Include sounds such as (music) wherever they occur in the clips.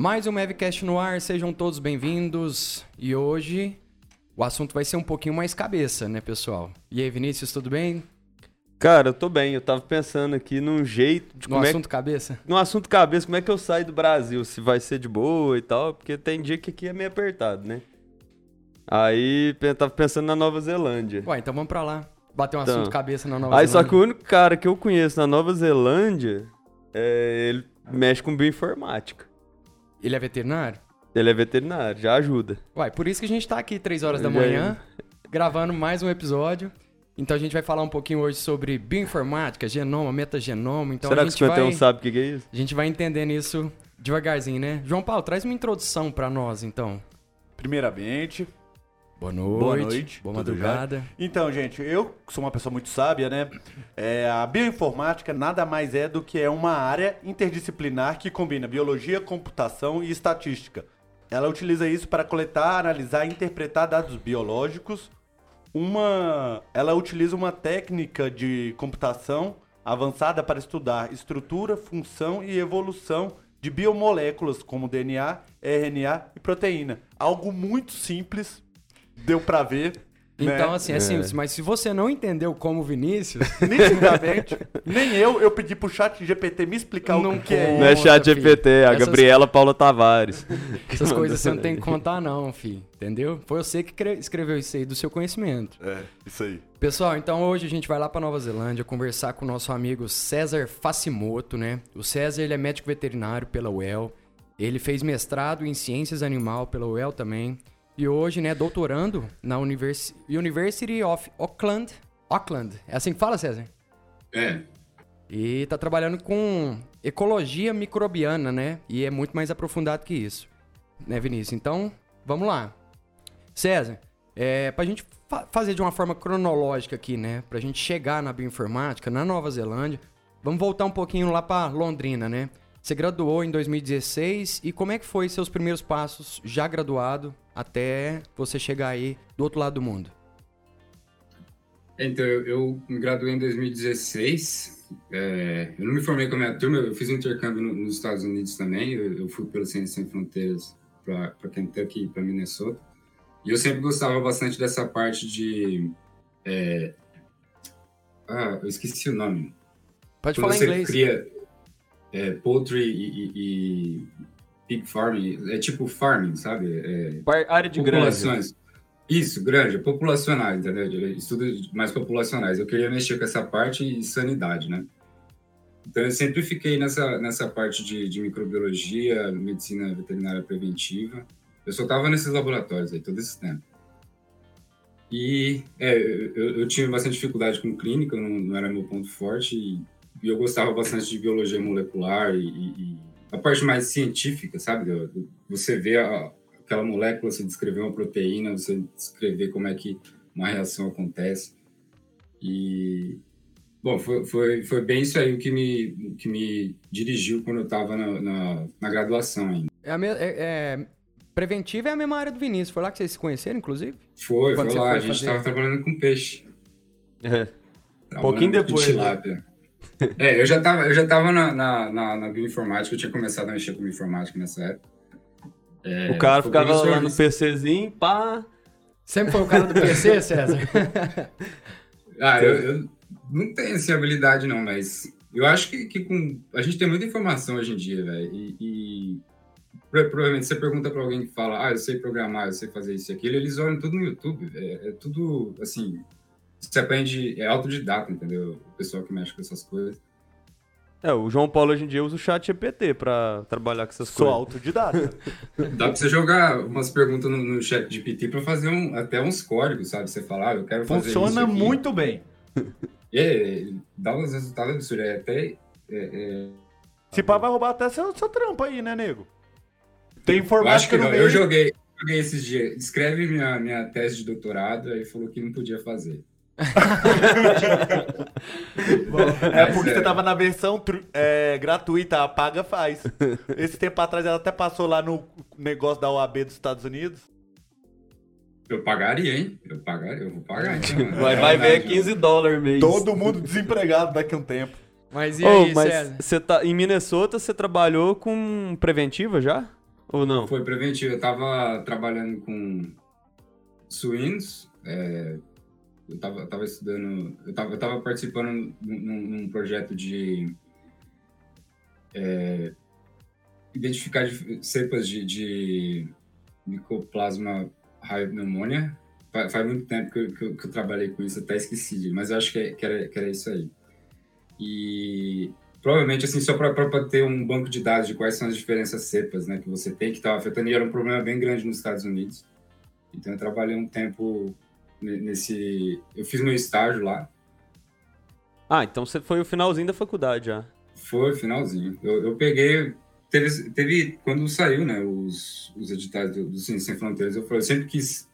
Mais um Mavcast no ar, sejam todos bem-vindos. E hoje o assunto vai ser um pouquinho mais cabeça, né, pessoal? E aí, Vinícius, tudo bem? Cara, eu tô bem. Eu tava pensando aqui num jeito de No como assunto é cabeça? que... No assunto cabeça, como é que eu saio do Brasil? Se vai ser de boa e tal, porque tem dia que aqui é meio apertado, né? Aí eu tava pensando na Nova Zelândia. Ué, então vamos pra lá. Bater um Então. assunto cabeça na Nova Aí só Zelândia. que o único cara que eu conheço na Nova Zelândia, é, ele mexe com bioinformática. Ele é veterinário? Ele é veterinário, já ajuda. Uai, por isso que a gente tá aqui 3 horas da manhã, gravando mais um episódio. Então a gente vai falar um pouquinho hoje sobre bioinformática, genoma, metagenoma. Então Será a que o gente vai... Sabe o que que é isso? A gente vai entendendo isso devagarzinho, né? João Paulo, traz uma introdução pra nós, então. Primeiramente, Boa noite. Boa noite, Boa madrugada. então, gente, eu sou uma pessoa muito sábia, né? É, a bioinformática nada mais é do que é uma área interdisciplinar que combina biologia, computação e estatística. Ela utiliza isso para coletar, analisar e interpretar dados biológicos. Uma, ela utiliza uma técnica de computação avançada para estudar estrutura, função e evolução de biomoléculas como DNA, RNA e proteína. Algo muito simples, deu pra ver. né? Então, assim, é simples, mas se você não entendeu como o Vinícius, (laughs) Nitidamente, nem eu, eu pedi pro chat GPT me explicar Não o que é Não é chat. GPT, é a Essas- Gabriela Paula Tavares. (laughs) essas coisas você não tem que (laughs) contar, não, filho. Entendeu? Foi você que cre- escreveu isso aí do seu conhecimento. É, isso aí. Pessoal, então hoje a gente vai lá pra Nova Zelândia conversar com o nosso amigo César Facimoto, né? O César, ele é médico veterinário pela UEL. Ele fez mestrado em ciências animal pela UEL também. E hoje, né, doutorando na Univers- University of Auckland. Auckland. É assim que fala, César? É, E tá trabalhando com ecologia microbiana, né? E é muito mais aprofundado que isso. Né, Vinícius? Então, vamos lá. César, é, pra gente fa- fazer de uma forma cronológica aqui, né? Pra gente chegar na bioinformática, na Nova Zelândia, vamos voltar um pouquinho lá pra Londrina, né? Você graduou em 2016 e como é que foi seus primeiros passos já graduado até você chegar aí do outro lado do mundo? então eu, eu me graduei em 2016. é, eu não me formei com a minha turma, eu fiz um intercâmbio no- nos Estados Unidos também. Eu, eu fui pelo Ciências Sem Fronteiras para Kentucky e para Minnesota. E eu sempre gostava bastante dessa parte de. é, ah, eu esqueci o nome. Pode Quando falar em você inglês. cria é, poultry e, e- e pig farming, é tipo farming, sabe? É, Área de granja. populações. Isso, grande, populacional, entendeu? De Estudos mais populacionais. Eu queria mexer com essa parte e sanidade, né? Então eu sempre fiquei nessa, nessa parte de, de microbiologia, medicina veterinária preventiva. Eu só estava nesses laboratórios aí todo esse tempo. E é, eu, eu tinha bastante dificuldade com clínica, não, não era meu ponto forte, e, e eu gostava bastante de biologia molecular e, e- e a parte mais científica, sabe? Você vê a, aquela molécula, você descrever uma proteína, você descrever como é que uma reação acontece. E, bom, foi, foi, foi bem isso aí o que me, que me dirigiu quando eu estava na, na, na graduação ainda. É a me- é- é- Preventiva é a mesma área do Vinícius. Foi lá que vocês se conheceram, inclusive? Foi, Quando foi lá, foi a gente fazer? estava trabalhando com peixe. É. Pouquinho com depois, né? É, eu já estava eu já tava na, na, na, na bioinformática, eu tinha começado a mexer com bioinformática nessa época. É, o cara foi ficava professor lá no PCzinho, pá. Sempre foi o cara do PC, (laughs) César? Ah, eu, eu não tenho essa habilidade, não, mas eu acho que, que com. A gente tem muita informação hoje em dia, velho. E, e pro- provavelmente você pergunta pra alguém que fala, ah, eu sei programar, eu sei fazer isso e aquilo, eles olham tudo no YouTube, velho. É tudo assim. Você aprende, é autodidata, entendeu? O pessoal que mexe com essas coisas. É, o João Paulo hoje em dia usa o chat GPT pra trabalhar com essas Sou coisas. autodidata. (laughs) Dá pra você jogar umas perguntas no, no chat de PT pra fazer um, até uns códigos, sabe? Você falar, ah, eu quero fazer isso. Funciona muito bem. (laughs) É, dá uns resultados absurdos. É até. é- é, Se pá, vai roubar até seu, seu trampo aí, né, nego? Tem Eu acho informática que no não. meio. Eu joguei, joguei esses dias. Escreve minha, minha tese de doutorado, aí falou que não podia fazer. É porque É. você tava na versão é, gratuita, paga faz. Esse tempo atrás ela até passou lá no negócio da OAB dos Estados Unidos. Eu pagaria, hein? Eu pagaria, eu vou pagar. Então, (laughs) Vai, vai ver é 15 dólares mês. Todo mundo desempregado daqui a um tempo. Mas e Ô, aí, mas César? você tá em Minnesota, você trabalhou com preventiva já? Ou não? Foi preventivo. Eu tava trabalhando com suínos, é, eu tava, tava estudando, eu tava, eu tava participando num, num projeto de é, identificar cepas de, de micoplasma pneumonia. Faz, faz muito tempo que eu, que, eu, que eu, trabalhei com isso, até esqueci, mas eu acho que, que, era, que era isso aí. E provavelmente, assim, só para ter um banco de dados de quais são as diferenças cepas né, que você tem, que estava afetando, e era um problema bem grande nos Estados Unidos. Então, eu trabalhei um tempo nesse. Eu fiz meu estágio lá. Ah, então você foi o finalzinho da faculdade já. Foi, finalzinho. Eu, eu peguei. Teve, teve. Quando saiu, né, os, os editais do, do Ciência Sem Fronteiras, eu falei, eu sempre quis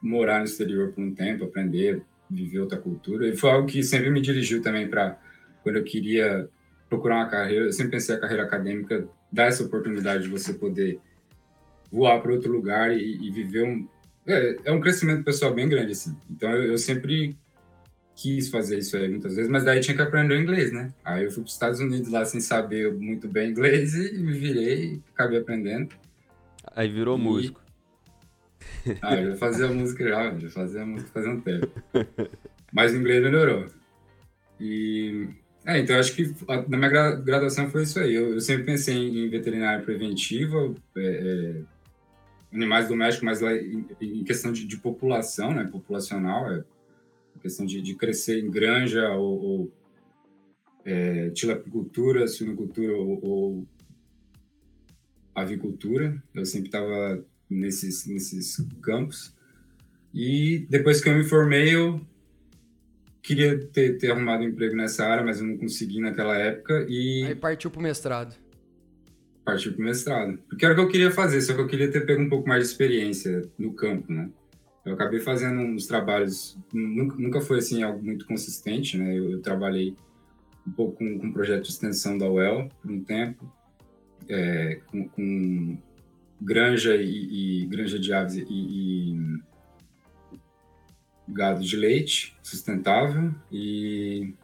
morar no exterior por um tempo, aprender, viver outra cultura. E foi algo que sempre me dirigiu também para quando eu queria procurar uma carreira. Eu sempre pensei a carreira acadêmica dá essa oportunidade de você poder voar para outro lugar e, e viver um, é, é um crescimento pessoal bem grande, assim. Então eu, eu, sempre quis fazer isso aí muitas vezes, mas daí tinha que aprender inglês, né? Aí eu fui para os Estados Unidos lá sem saber muito bem inglês e me virei acabei aprendendo. Aí virou e... músico. Ah, eu já fazia música já, já fazia música fazia um tempo. Mas o inglês melhorou. E. É, então acho que na minha graduação foi isso aí. Eu, eu sempre pensei em veterinária preventiva, é, é, animais domésticos, mas lá em, questão de, de, população, né, populacional, é questão de, de crescer em granja ou, ou é, tilapicultura, suinocultura ou, ou avicultura. Eu sempre estava nesses, nesses campos. E depois que eu me formei, eu queria ter, ter arrumado um emprego nessa área, mas eu não consegui naquela época. E... Aí partiu para o mestrado partir para o mestrado. Porque era o que eu queria fazer, só que eu queria ter pego um pouco mais de experiência no campo, né? Eu acabei fazendo uns trabalhos, nunca, nunca foi assim algo muito consistente, né? Eu, eu trabalhei um pouco com, com um projeto de extensão da UEL por um tempo, é, com, com, granja e, e, granja de aves e, e gado de leite sustentável e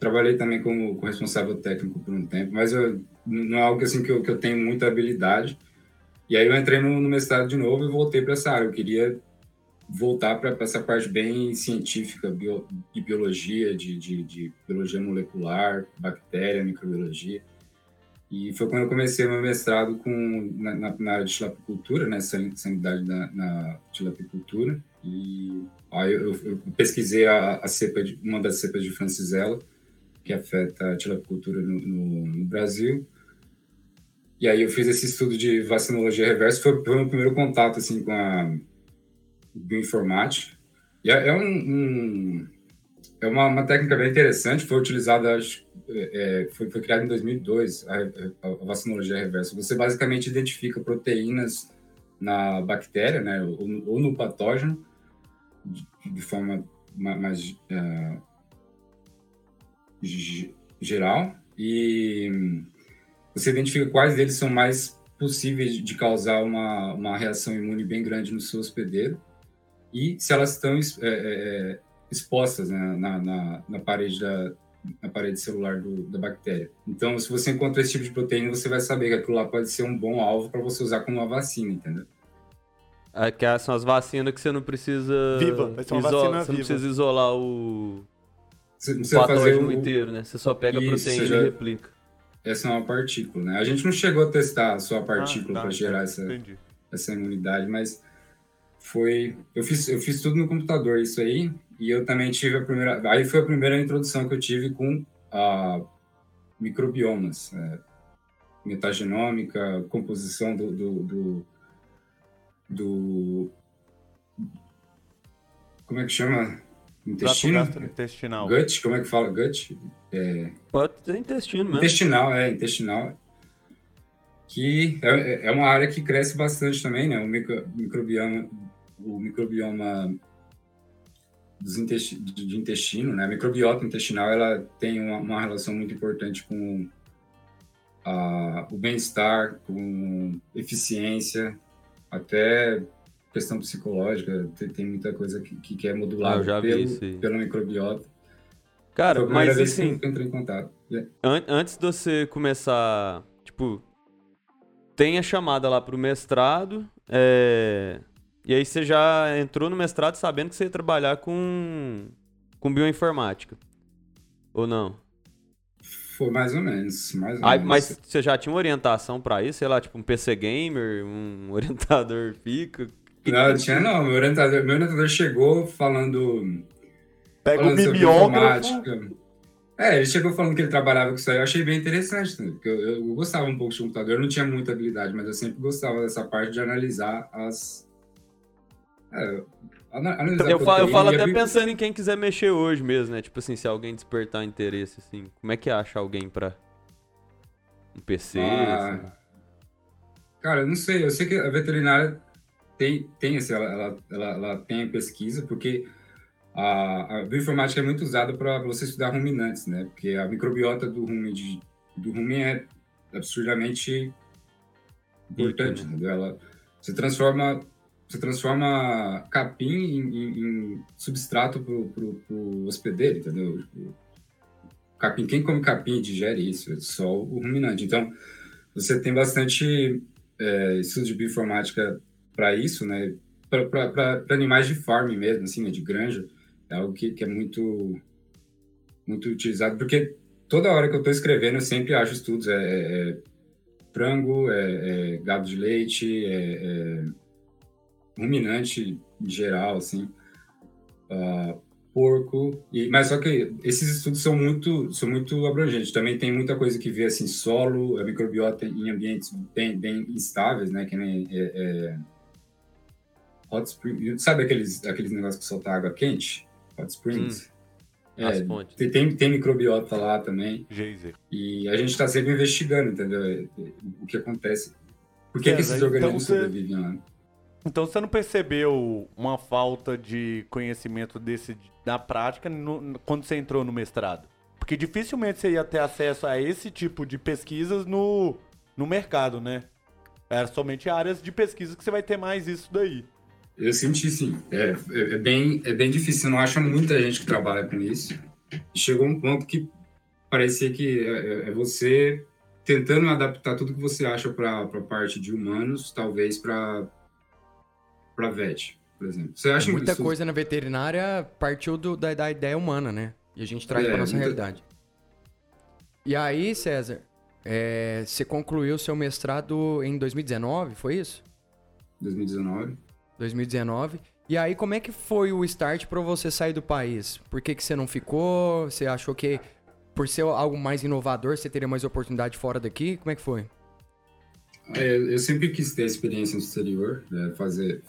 trabalhei também como, como responsável técnico por um tempo, mas eu não é algo assim que eu, que eu tenho muita habilidade. E aí eu entrei no, no mestrado de novo e voltei para essa área. Eu queria voltar para essa parte bem científica bio, de biologia, de, de, de, biologia molecular, bactéria, microbiologia. E foi quando eu comecei meu mestrado com, na, na área de tilapicultura, né, sanidade na, na tilapicultura. E aí eu, eu pesquisei a, a, cepa de, uma das cepas de Francisella, que afeta a tilapicultura no, no, no Brasil. E aí eu fiz esse estudo de vacinologia reversa, foi, foi o meu primeiro contato assim com a bioinformática. E é, é um, um é uma, uma, técnica bem interessante, foi utilizada, acho, é, é foi, foi criada em 2002, a, a, a, vacinologia reversa. Você basicamente identifica proteínas na bactéria, né, ou, ou no patógeno, de, de forma mais uh, geral, e você identifica quais deles são mais possíveis de causar uma, uma reação imune bem grande no seu hospedeiro e se elas estão é, é, é, expostas né, na, na, na, parede da na parede celular do, da bactéria. Então, se você encontra esse tipo de proteína, você vai saber que aquilo lá pode ser um bom alvo para você usar como uma vacina, entendeu? É que são as vacinas que você não precisa. Viva, vai ser uma vacina Você viva. não precisa isolar o. Você não precisa fazer o inteiro, né? Você só pega Isso, a proteína já... e replica essa é uma partícula, né? A gente não chegou a testar só a partícula ah, tá, para gerar tá, essa, essa imunidade, mas foi. Eu fiz, eu fiz tudo no computador, isso aí, e eu também tive a primeira. Aí foi a primeira introdução que eu tive com a microbiomas, é, metagenômica, composição do, do, do, do como é que chama? Intestino? Intestinal. Gut, como é que fala? Gut? É... Pode ser intestino mesmo. Intestinal, é, intestinal. Que é, é uma área que cresce bastante também, né? O micro, microbioma, o microbioma dos intesti de intestino, né? A microbiota intestinal, ela tem uma, uma relação muito importante com a, o bem-estar, com eficiência, até questão psicológica, tem, tem muita coisa que, que é modulada ah, pelo, pelo microbiota. Cara, mas assim. Que eu entrei em contato. An antes de você começar, tipo, tem a chamada lá pro mestrado, é, e aí você já entrou no mestrado sabendo que você ia trabalhar com, com bioinformática. Ou não? Foi mais ou menos. Mais ou Aí, menos. mas você já tinha uma orientação pra isso? Sei lá, tipo um PC gamer, um (laughs) orientador fica. Não, tinha não. Meu orientador, meu orientador chegou falando. Pega o falando sobre mimeógrafo. informática. É, ele chegou falando que ele trabalhava com isso aí. Eu achei bem interessante, né? Porque eu, eu gostava um pouco de computador. Eu não tinha muita habilidade, mas eu sempre gostava dessa parte de analisar as. É, ana- analisar Eu falo, eu falo até pensando em quem quiser mexer hoje mesmo, né? Tipo assim, se alguém despertar interesse, assim. Como é que acha alguém pra. Um PC? Ah, assim? Cara, eu não sei. Eu sei que a veterinária tem, tem assim, ela, ela, ela, ela tem pesquisa, porque a, a bioinformática é muito usada para você estudar ruminantes, né? Porque a microbiota do rumen, de, do rumen é absurdamente importante, Rica, né? Ela, você transforma você transforma capim em, em- em substrato pro, pro hospedeiro, entendeu? Tipo, capim, quem come capim digere isso? É só o ruminante. Então, você tem bastante é, estudo de bioinformática para isso, né? Para animais de farm mesmo, assim, né? de granja. É algo que, que é muito, muito utilizado, porque toda hora que eu estou escrevendo, eu sempre acho estudos. É, é- é frango, é, é gado de leite, é, é ruminante em geral, assim. ah, porco, e, mas só que esses estudos são muito, são muito abrangentes. Também tem muita coisa que vê assim solo, a microbiota em ambientes bem, bem instáveis, né? Que nem é, é, hot spring, sabe aqueles aqueles negócios que soltam água quente, hot springs. As É, tem, tem, tem microbiota lá também. Geyser. E a gente está sempre investigando, entendeu? É, é, O que acontece. Por que, que César, esses então organismos você- sobrevivem lá? Então você não percebeu uma falta de conhecimento desse na prática no- quando você entrou no mestrado? Porque dificilmente você ia ter acesso a esse tipo de pesquisas no, no mercado, né? Era somente áreas de pesquisa que você vai ter mais isso daí. Eu senti sim. É, é, é bem, é bem difícil. Você não acha muita gente que trabalha com isso. Chegou um ponto que parecia que é, é- é você tentando adaptar tudo que você acha para a parte de humanos, talvez para para vet, por exemplo. Você acha Muita isso- coisa na veterinária partiu do- da, da ideia humana, né? E a gente traz É, pra nossa muita- realidade. E aí, César, é, você concluiu seu mestrado em 2019, foi isso? 2019. 2019. E aí, como é que foi o start pra você sair do país? Por que, que você não ficou? Você achou que por ser algo mais inovador, você teria mais oportunidade fora daqui? Como é que foi? É, eu sempre quis ter experiência no exterior, né, fazer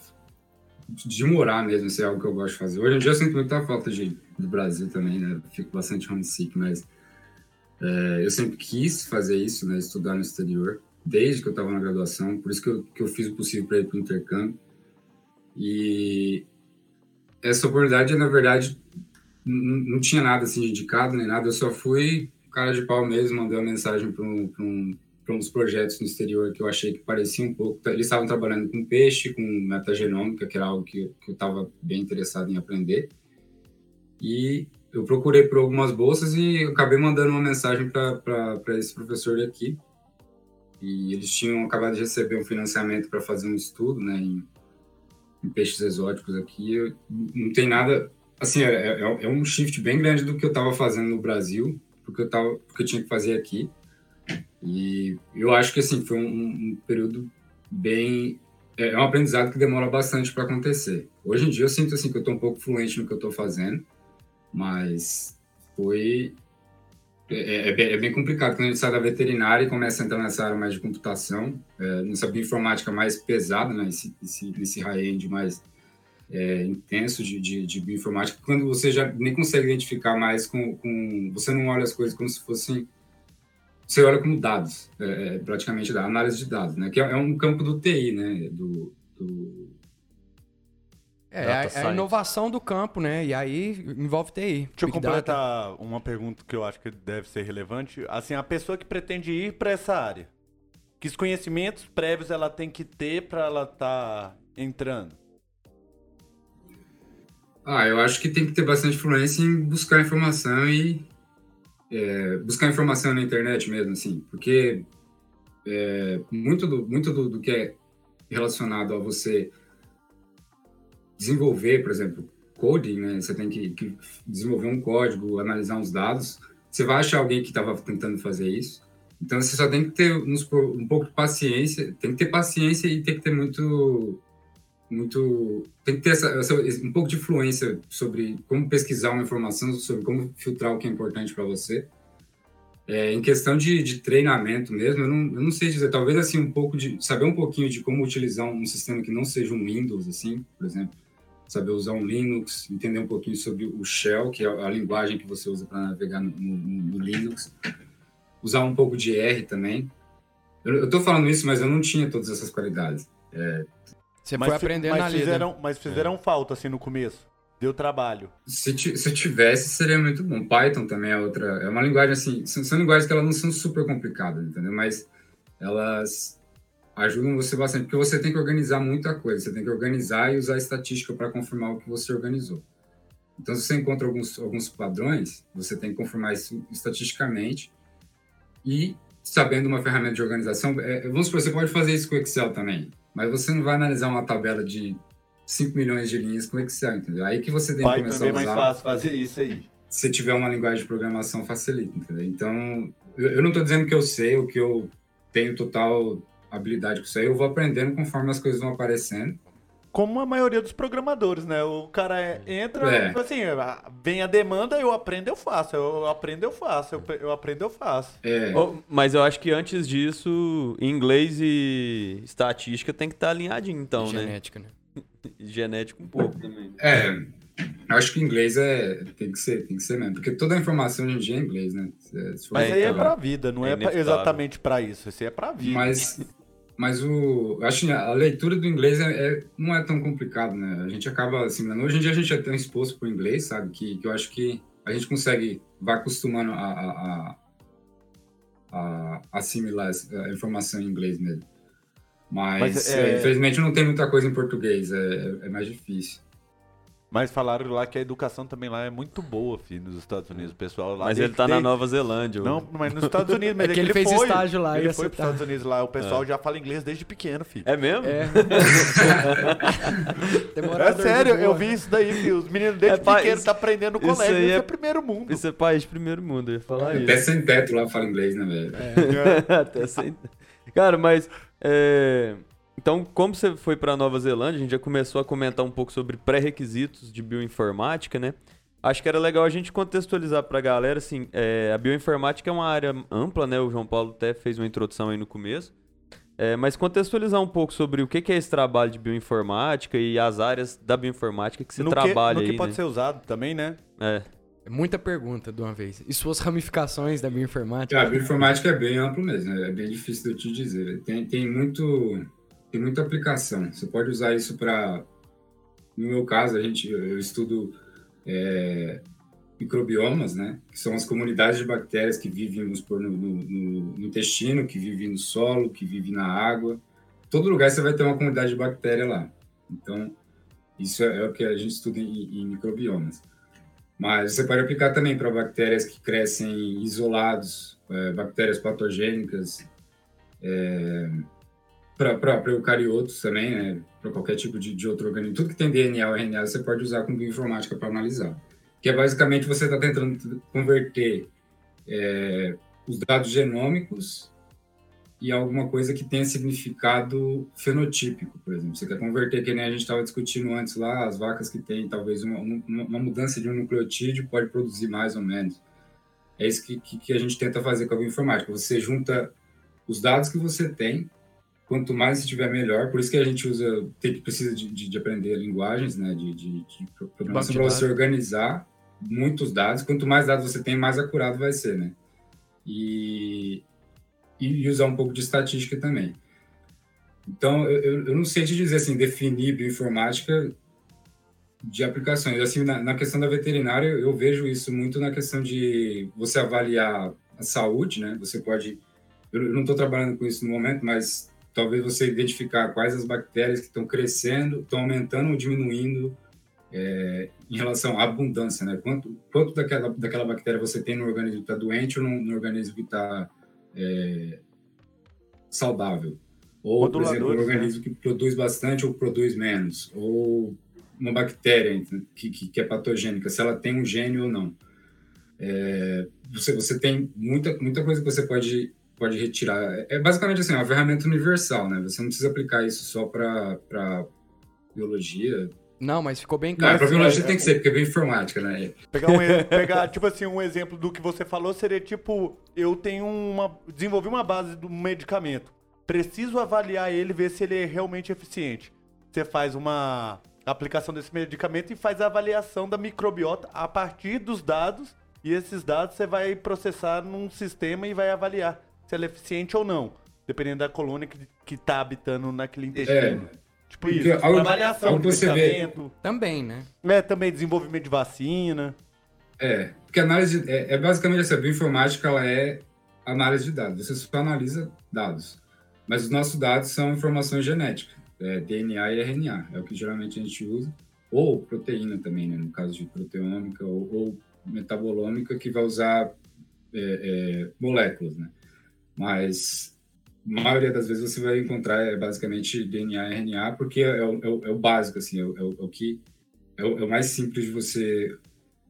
de morar mesmo, isso é algo que eu gosto de fazer. Hoje em dia eu sinto muita falta de, do Brasil também, né? Fico bastante homesick, mas é, eu sempre quis fazer isso, né? Estudar no exterior, desde que eu estava na graduação, por isso que eu, que eu fiz o possível para ir para o intercâmbio. E essa oportunidade, na verdade, não tinha nada assim indicado nem nada, eu só fui cara de pau mesmo, mandei uma mensagem para um, um uns projetos no exterior que eu achei que parecia um pouco. Eles estavam trabalhando com peixe, com metagenômica, que era algo que, que eu estava bem interessado em aprender. E eu procurei por algumas bolsas e acabei mandando uma mensagem para esse professor daqui. E eles tinham acabado de receber um financiamento para fazer um estudo né, em, em peixes exóticos aqui. Não tem nada. Assim, é, é, é um shift bem grande do que eu estava fazendo no Brasil, porque eu, tava, porque eu tinha que fazer aqui. E eu acho que assim foi um, um período bem é, é um aprendizado que demora bastante para acontecer. Hoje em dia eu sinto assim que eu estou um pouco fluente no que eu estou fazendo, mas foi é, é, bem, é, bem, complicado quando a gente sai da veterinária e começa a entrar nessa área mais de computação, é, nessa bioinformática mais pesada, né, esse, esse, high-end mais é, intenso de, de, de, bioinformática, quando você já nem consegue identificar mais com, com, você não olha as coisas como se fossem você olha como dados, é, praticamente análise de dados, né? Que é, é, um campo do TI, né? Do, do... É, a, a, inovação do campo, né? E aí envolve TI. Deixa eu completar data. uma pergunta que eu acho que deve ser relevante. Assim, a pessoa que pretende ir para essa área, que os conhecimentos prévios ela tem que ter para ela estar tá entrando? Ah, eu acho que tem que ter bastante influência em buscar informação e é, buscar informação na internet mesmo, assim, porque é, muito, do, muito do, do que é relacionado a você desenvolver, por exemplo, coding, né? Você tem que, que, desenvolver um código, analisar uns dados. Você vai achar alguém que estava tentando fazer isso. Então você só tem que ter uns, um pouco de paciência, tem que ter paciência e tem que ter muito, muito, tem que ter essa, essa, um pouco de influência sobre como pesquisar uma informação, sobre como filtrar o que é importante para você. É, em questão de, de, treinamento mesmo, eu não, eu não, sei dizer, talvez assim um pouco de saber um pouquinho de como utilizar um sistema que não seja um Windows, assim, por exemplo, saber usar um Linux, entender um pouquinho sobre o Shell, que é a linguagem que você usa para navegar no, no, no, Linux, usar um pouco de R também. Eu estou falando isso, mas eu não tinha todas essas qualidades. É... Você mas, foi aprendendo mas fizeram, Mas fizeram é. falta assim no começo. Deu trabalho. Se, se tivesse, seria muito bom. Python também é outra. É uma linguagem assim. São, são linguagens que elas não são super complicadas, entendeu? Mas elas ajudam você bastante, porque você tem que organizar muita coisa. Você tem que organizar e usar estatística para confirmar o que você organizou. Então, se você encontra alguns, alguns padrões, você tem que confirmar isso estatisticamente. E, sabendo uma ferramenta de organização, é, vamos supor, você pode fazer isso com Excel também, mas você não vai analisar uma tabela de 5 milhões de linhas com Excel, entendeu? Aí que você tem que começar a usar. é mais fácil fazer isso aí. Se tiver uma linguagem de programação, facilita, entendeu? Então, eu, eu não estou dizendo que eu sei, o que eu tenho total habilidade com isso aí, eu vou aprendendo conforme as coisas vão aparecendo. Como a maioria dos programadores, né? O cara é, entra, é. Tipo assim, vem a demanda, eu aprendo, eu faço. Eu aprendo, eu faço. Eu, eu aprendo, eu faço. É. Oh, mas eu acho que antes disso, inglês e estatística tem que estar tá alinhadinho, então, e né? Genética, né? (laughs) Genético um pouco também. É, acho que inglês é, tem que ser, tem que ser mesmo, porque toda a informação hoje em dia é inglês, né? Mas aí é pra vida, não é, é pra, exatamente para isso, isso aí é pra vida. Mas, mas o, acho que a leitura do inglês é, é, não é tão complicado, né? A gente acaba assim, hoje em dia a gente é tão exposto pro inglês, sabe? Que, que eu acho que a gente consegue, vai acostumando a, a, a, a assimilar a informação em inglês mesmo. Mas, Mas é... infelizmente não tem muita coisa em português, é, é mais difícil. Mas falaram lá que a educação também lá é muito boa, filho, nos Estados Unidos. O pessoal lá. Mas ele tá na Nova Zelândia. Não, mas nos Estados Unidos. (laughs) Mas é que ele, ele fez foi, estágio lá. Ele foi para os Estados Unidos lá. O pessoal é. já fala inglês desde pequeno, filho. É mesmo? É. (laughs) é sério, eu vi isso daí, filho. Os meninos desde é, pequeno isso, tá aprendendo no colégio. Isso, isso é, é, primeiro mundo. Isso é país de primeiro mundo, eu ia falar isso. Até sem teto lá fala inglês, né, velho? É. (laughs) Até sem. Cara, mas. É... Então, como você foi para Nova Zelândia, a gente já começou a comentar um pouco sobre pré-requisitos de bioinformática, né? Acho que era legal a gente contextualizar para a galera, assim, é, a bioinformática é uma área ampla, né? O João Paulo até fez uma introdução aí no começo. É, mas contextualizar um pouco sobre o que é esse trabalho de bioinformática e as áreas da bioinformática que se no trabalha que, no que pode né? ser usado também, né? É. É muita pergunta de uma vez. E suas ramificações da bioinformática? É, a bioinformática é bem amplo mesmo, né? é bem difícil de eu te dizer. Tem, tem muito tem muita aplicação. Você pode usar isso para. No meu caso, a gente, eu estudo é, microbiomas, né? Que são as comunidades de bactérias que vivem no, no, no, no, intestino, que vivem no solo, que vivem na água. Todo lugar você vai ter uma comunidade de bactéria lá. Então, isso é, é o que a gente estuda em, em microbiomas. Mas você pode aplicar também para bactérias que crescem isolados, é, bactérias patogênicas, é, para eucariotos também, né? Para qualquer tipo de, de, outro organismo. Tudo que tem DNA ou RNA você pode usar com bioinformática para analisar. Que é basicamente você está tentando converter é, os dados genômicos e alguma coisa que tenha significado fenotípico, por exemplo. Você quer converter, que nem a gente estava discutindo antes lá, as vacas que têm talvez uma, uma, uma, mudança de um nucleotídeo pode produzir mais ou menos. É isso que, que, que a gente tenta fazer com a bioinformática. Você junta os dados que você tem quanto mais você tiver melhor. Por isso que a gente usa, tem, precisa de, de, de aprender linguagens, né, de, de, de programação para você organizar muitos dados. Quanto mais dados você tem, mais acurado vai ser, né? E, e usar um pouco de estatística também. Então, eu, eu não sei te dizer assim, definir bioinformática de aplicações. Assim, na, na, questão da veterinária, eu vejo isso muito na questão de você avaliar a saúde, né? Você pode. Eu não estou trabalhando com isso no momento, mas talvez você identificar quais as bactérias que estão crescendo, estão aumentando ou diminuindo é, em relação à abundância, né? Quanto, quanto daquela, daquela bactéria você tem no organismo que está doente ou no, no organismo que está é, saudável. Ou, por exemplo, um né? organismo que produz bastante ou produz menos. Ou uma bactéria que, que, que é patogênica, se ela tem um gene ou não. É, você, você tem muita, muita coisa que você pode, pode retirar. É basicamente assim, uma ferramenta universal, né? Você não precisa aplicar isso só para biologia. Não, mas ficou bem Não, claro. para biologia é- tem que ser, porque é bioinformática, né? Pegar, um, pegar, (laughs) tipo assim, um exemplo do que você falou seria tipo, eu tenho uma. desenvolvi uma base do medicamento. Preciso avaliar ele, ver se ele é realmente eficiente. Você faz uma aplicação desse medicamento e faz a avaliação da microbiota a partir dos dados. E esses dados você vai processar num sistema e vai avaliar se ela é eficiente ou não. Dependendo da colônia que, que tá habitando naquele intestino. Tipo Porque isso. algo- avaliação algo do que você vê- medicamento. Também, né? É, também desenvolvimento de vacina. É, porque análise é, é basicamente essa bioinformática, ela é análise de dados. Você só analisa dados. Mas os nossos dados são informações genéticas, é, DNA e RNA, é o que geralmente a gente usa. Ou proteína também, né, no caso de proteômica, ou, ou metabolômica, que vai usar é, é, moléculas, né? Mas a maioria das vezes você vai encontrar é, basicamente DNA e RNA, porque é, o- é o- é o básico, assim, é o, é o- é que é o, é o mais simples de você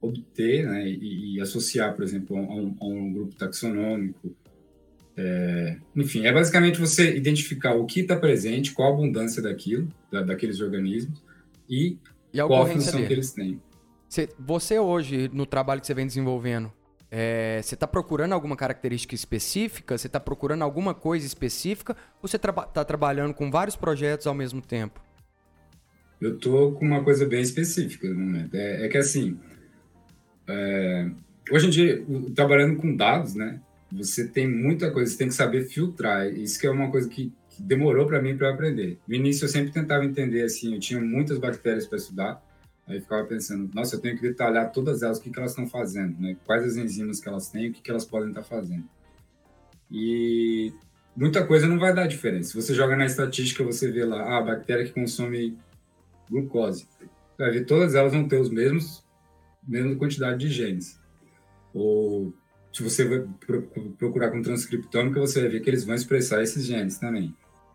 obter né, e, e associar, por exemplo, a um, a um grupo taxonômico. É, enfim, é basicamente você identificar o que está presente, qual a abundância daquilo, da, daqueles organismos e E a qual a função que dele. eles têm. Você, você hoje, no trabalho que você vem desenvolvendo, é, você está procurando alguma característica específica? Você está procurando alguma coisa específica? Ou você está trabalhando com vários projetos ao mesmo tempo? Eu tô com uma coisa bem específica no momento. É, é que assim, é, hoje em dia, trabalhando com dados, né? Você tem muita coisa, você tem que saber filtrar. Isso que é uma coisa que, que demorou para mim para aprender. No início eu sempre tentava entender assim, eu tinha muitas bactérias para estudar. Aí ficava pensando, nossa, eu tenho que detalhar todas elas, o que, que elas estão fazendo, né? Quais as enzimas que elas têm, o que, que elas podem estar fazendo. E muita coisa não vai dar diferença. Se você joga na estatística, você vê lá, ah, a bactéria que consome glucose. Vai ver, todas elas vão ter os mesmos, mesma quantidade de genes. Ou se você procurar com transcriptômica, você vai ver que eles vão expressar esses genes também.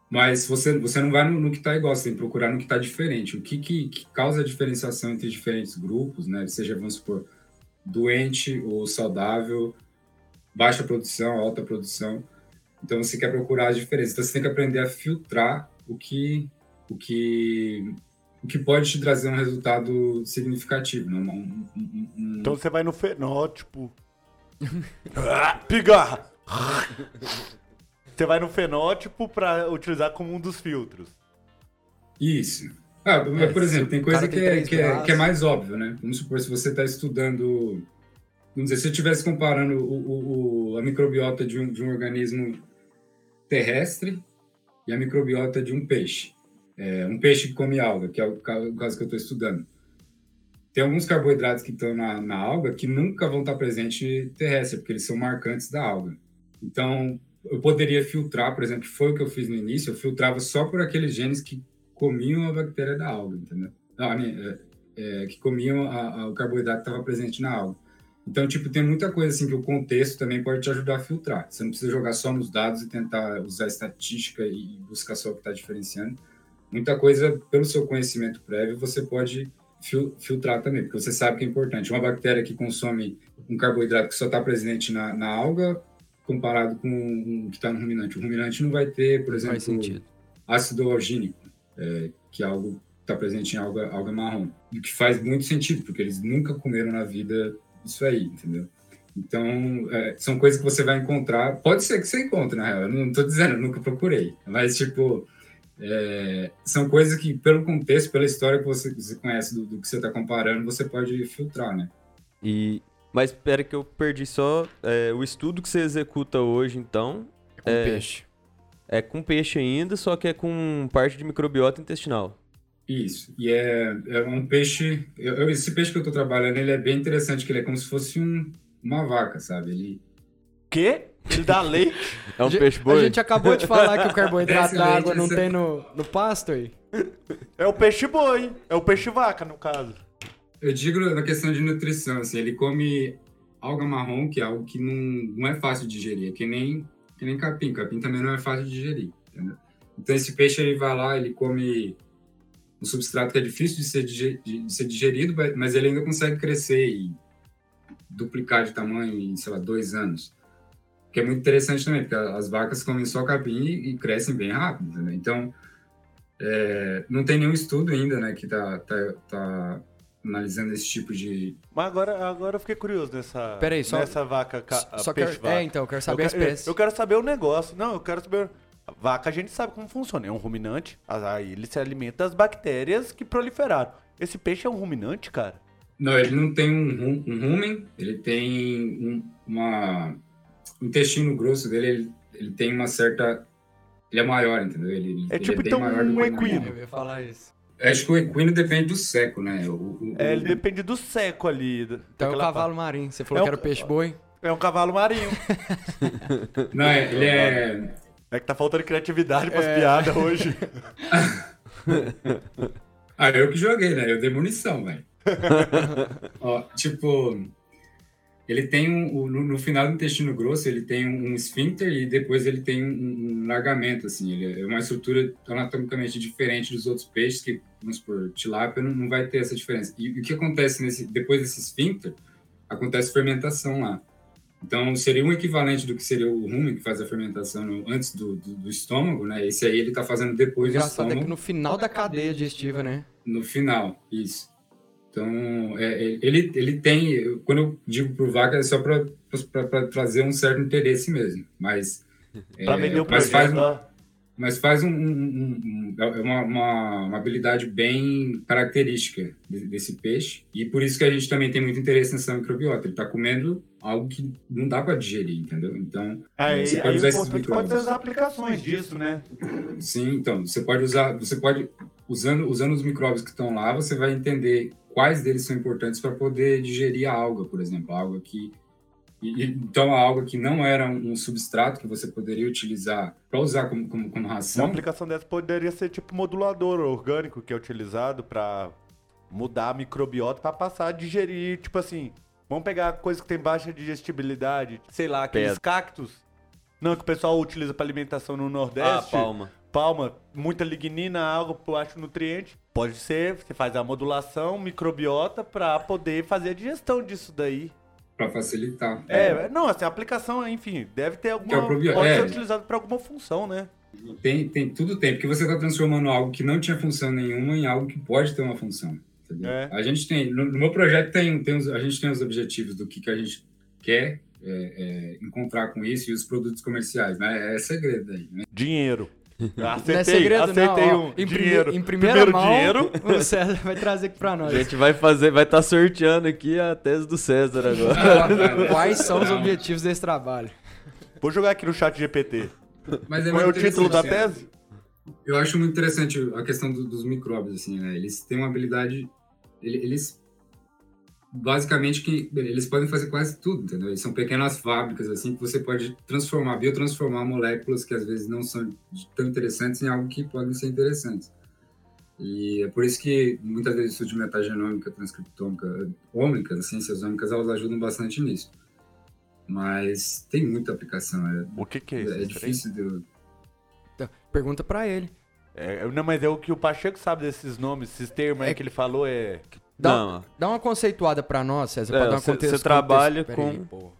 Mas você, você não vai no, no que está igual, você tem que procurar no que está diferente. O que, que, que causa a diferenciação entre diferentes grupos, né? Seja, vamos supor, doente ou saudável, baixa produção, alta produção. Então você quer procurar as diferenças. Então você tem que aprender a filtrar o que, o que, o que pode te trazer um resultado significativo. Né? Um, um- um- Então você vai no fenótipo. (laughs) Ah, Pigarra! Você vai no fenótipo pra utilizar como um dos filtros. Isso. Ah, É, por exemplo, tem coisa que tem é, que, é, que é mais óbvio, né? Vamos supor, se você está estudando. Vamos dizer, se eu estivesse comparando o, o- o- a microbiota de um, de um organismo terrestre e a microbiota de um peixe. É, um peixe que come alga, que é o ca- o caso que eu estou estudando. Tem alguns carboidratos que estão na, na alga que nunca vão estar presentes terrestre, porque eles são marcantes da alga. Então, eu poderia filtrar, por exemplo, foi o que eu fiz no início, eu filtrava só por aqueles genes que comiam a bactéria da alga, entendeu? I mean, é, é, que comiam a- a- o carboidrato que estava presente na alga. Então, tipo, tem muita coisa assim que o contexto também pode te ajudar a filtrar. Você não precisa jogar só nos dados e tentar usar estatística e buscar só o que está diferenciando. Muita coisa, pelo seu conhecimento prévio, você pode fil- filtrar também, porque você sabe que é importante. Uma bactéria que consome um carboidrato que só está presente na, na alga, comparado com o que está no ruminante. O ruminante não vai ter, por exemplo, ácido algínico, é, que é algo que está presente em alga, alga marrom. E que faz muito sentido, porque eles nunca comeram na vida isso aí, entendeu? Então, é, são coisas que você vai encontrar. Pode ser que você encontre, na real. Eu não estou dizendo, eu nunca procurei. Mas, tipo, é, são coisas que, pelo contexto, pela história que você, você conhece do, do que você está comparando, você pode filtrar, né? E... Mas espera que eu perdi só é, o estudo que você executa hoje, então, É com É. peixe. é com peixe ainda, só que é com parte de microbiota intestinal. Isso. E é, é um peixe. eu- esse peixe que eu estou trabalhando, ele é bem interessante, que ele é como se fosse um, uma vaca, sabe? Ele, Quê? Ele dá leite? É um A peixe A boi? gente acabou de falar que o carboidrato da água não tem no, no pasto aí. É o peixe boi. É o peixe vaca, no caso. Eu digo na questão de nutrição, assim, ele come alga marrom, que é algo que não, não é fácil de digerir, é que nem que nem capim. Capim também não é fácil de digerir, entendeu? Então esse peixe ele vai lá, ele come um substrato que é difícil de ser, de ser digerido, mas ele ainda consegue crescer e duplicar de tamanho em, sei lá, dois anos. Que é muito interessante também, porque as vacas comem só capim e, crescem bem rápido? Então, é, não tem nenhum estudo ainda, né, que tá, tá, tá analisando esse tipo de. Mas agora, agora eu fiquei curioso nessa, Peraí, só, nessa vaca, só peixe quero, vaca. É, então, eu quero saber eu a quero, espécie. Eu quero saber o negócio. Não, eu quero saber. A vaca a gente sabe como funciona. É um ruminante. Aí ele se alimenta das bactérias que proliferaram. Esse peixe é um ruminante, cara? Não, ele não tem um, rum, um rumen, ele tem um, uma. O intestino grosso dele, ele, ele tem uma certa. Ele é maior, entendeu? Ele, É ele tipo bem então maior do um equino. Eu ia falar isso. Acho que o equino depende do seco, né? O, o- É, ele o- depende do seco ali. Então é o cavalo marinho. Você falou É que um- era o peixe-boi? parte. É um cavalo marinho. (laughs) Não, é- ele é. (laughs) É que tá faltando criatividade pras É. piadas hoje. (laughs) Ah, eu que joguei, né? Eu dei munição, velho. Ó, tipo, ele tem um, no, no final do intestino grosso, ele tem um, um esfíncter e depois ele tem um, um largamento, assim. Ele é uma estrutura anatomicamente diferente dos outros peixes que, vamos supor, tilápia não, não vai ter essa diferença. E, o que acontece nesse, depois desse esfíncter? Acontece fermentação lá. Então, seria um equivalente do que seria o rumen, que faz a fermentação no- antes do, do, do estômago, né? Esse aí ele tá fazendo depois do engraçado é estômago. que no final da cadeia digestiva, né? No final, isso. Então, é, é, ele, ele tem, quando eu digo pro Vaca, é só para trazer um certo interesse mesmo, mas... (laughs) Pra é, vender o mas projeto. faz, mas faz um, um- um- é uma, uma, uma habilidade bem característica de- desse peixe, e por isso que a gente também tem muito interesse nessa microbiota. Ele está comendo algo que não dá para digerir, entendeu? Então, Aí, você pode o usar esses importante pode as aplicações disso, né? Sim, então, você pode usar, você pode, usando, usando os micróbios que estão lá, você vai entender quais deles são importantes para poder digerir a alga, por exemplo, a alga que e- então a alga que não era um substrato que você poderia utilizar para usar como, como, como Uma ração, aplicação dessa poderia ser tipo modulador orgânico que é utilizado pra mudar a microbiota pra passar a digerir, tipo assim, vamos pegar coisa que tem baixa digestibilidade, sei lá, aqueles Pedra. cactos. Não, que o pessoal utiliza pra alimentação no Nordeste. Ah, palma. Palma, muita lignina, água, baixo nutriente. Pode ser, você faz a modulação, microbiota pra poder fazer a digestão disso daí. para facilitar. É, não, assim, a aplicação, enfim, deve ter alguma. É pode é. ser utilizado pra alguma função, né? Tem, tem, tudo tem, porque você está transformando algo que não tinha função nenhuma em algo que pode ter uma função. entendeu? É. A gente tem, no, no meu projeto tem, tem os, a gente tem os objetivos do que, que a gente quer é, é, encontrar com isso e os produtos comerciais, né? É segredo aí, né? Dinheiro. Acertei, não é segredo, acertei não. ó. um. em, dinheiro. em primeira Primeiro mão, dinheiro. (laughs) o César vai trazer aqui pra nós. A gente vai fazer, vai estar sorteando aqui a tese do César agora. (laughs) Quais são os objetivos desse trabalho? Vou jogar aqui no chat GPT. Mas é Qual é o título da tese? Eu acho muito interessante a questão do- dos micróbios, assim, né? Eles têm uma habilidade, ele- eles basicamente que eles podem fazer quase tudo, entendeu? Eles são pequenas fábricas assim que você pode transformar, biotransformar moléculas que às vezes não são tão interessantes em algo que podem ser interessantes. E é por isso que muitas vezes o estudo de metagenômica, transcriptômica, ômicas, as ciências ômicas, elas ajudam bastante nisso. Mas tem muita aplicação, é, O que que é isso? é difícil de eu- Então, Pergunta pra ele. É, não, mas é o que o Pacheco sabe desses nomes, esses termos aí É- que ele falou é. Dá, Não, dá uma conceituada pra nós, César, É, pra dar uma cê- contexto. cê trabalha contexto- aí, com- porra.